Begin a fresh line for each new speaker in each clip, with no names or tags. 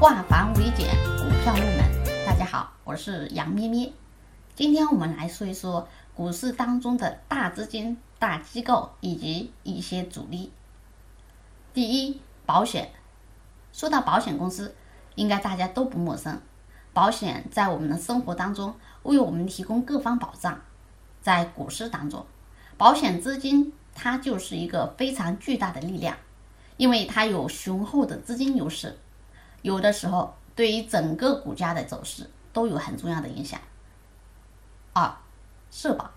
化繁为简，股票入门。大家好，我是杨咩咩。今天我们来说一说股市当中的大资金、大机构以及一些主力。第一，保险。说到保险公司，应该大家都不陌生。保险在我们的生活当中为我们提供各方保障。在股市当中，保险资金它就是一个非常巨大的力量，因为它有雄厚的资金优势。有的时候，对于整个股价的走势都有很重要的影响。二，社保，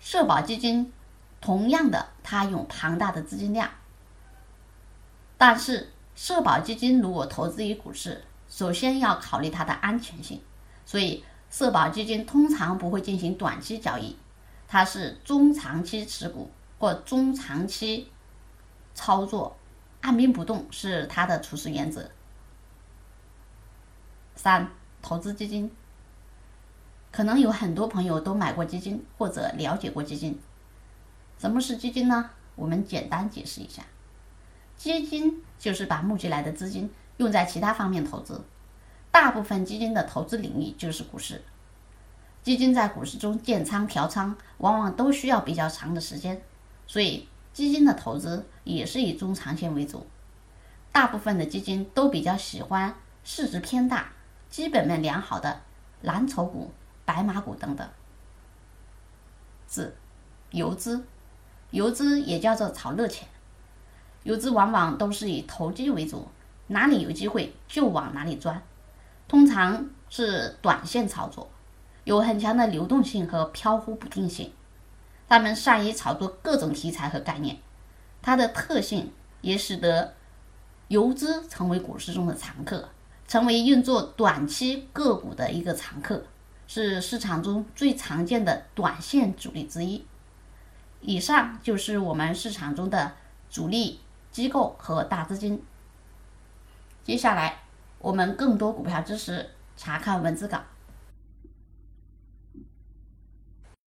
社保基金同样的，它有庞大的资金量，但是社保基金如果投资于股市，首先要考虑它的安全性，所以社保基金通常不会进行短期交易，它是中长期持股或中长期操作。按兵不动是他的处事原则。三、投资基金，可能有很多朋友都买过基金或者了解过基金。什么是基金呢？我们简单解释一下，基金就是把募集来的资金用在其他方面投资。大部分基金的投资领域就是股市。基金在股市中建仓调仓，往往都需要比较长的时间，所以。基金的投资也是以中长线为主，大部分的基金都比较喜欢市值偏大、基本面良好的蓝筹股、白马股等等。四、游资，游资也叫做炒热钱，游资往往都是以投机为主，哪里有机会就往哪里钻，通常是短线操作，有很强的流动性和飘忽不定性。他们善于炒作各种题材和概念，它的特性也使得游资成为股市中的常客，成为运作短期个股的一个常客，是市场中最常见的短线主力之一。以上就是我们市场中的主力机构和大资金。接下来，我们更多股票知识，查看文字稿。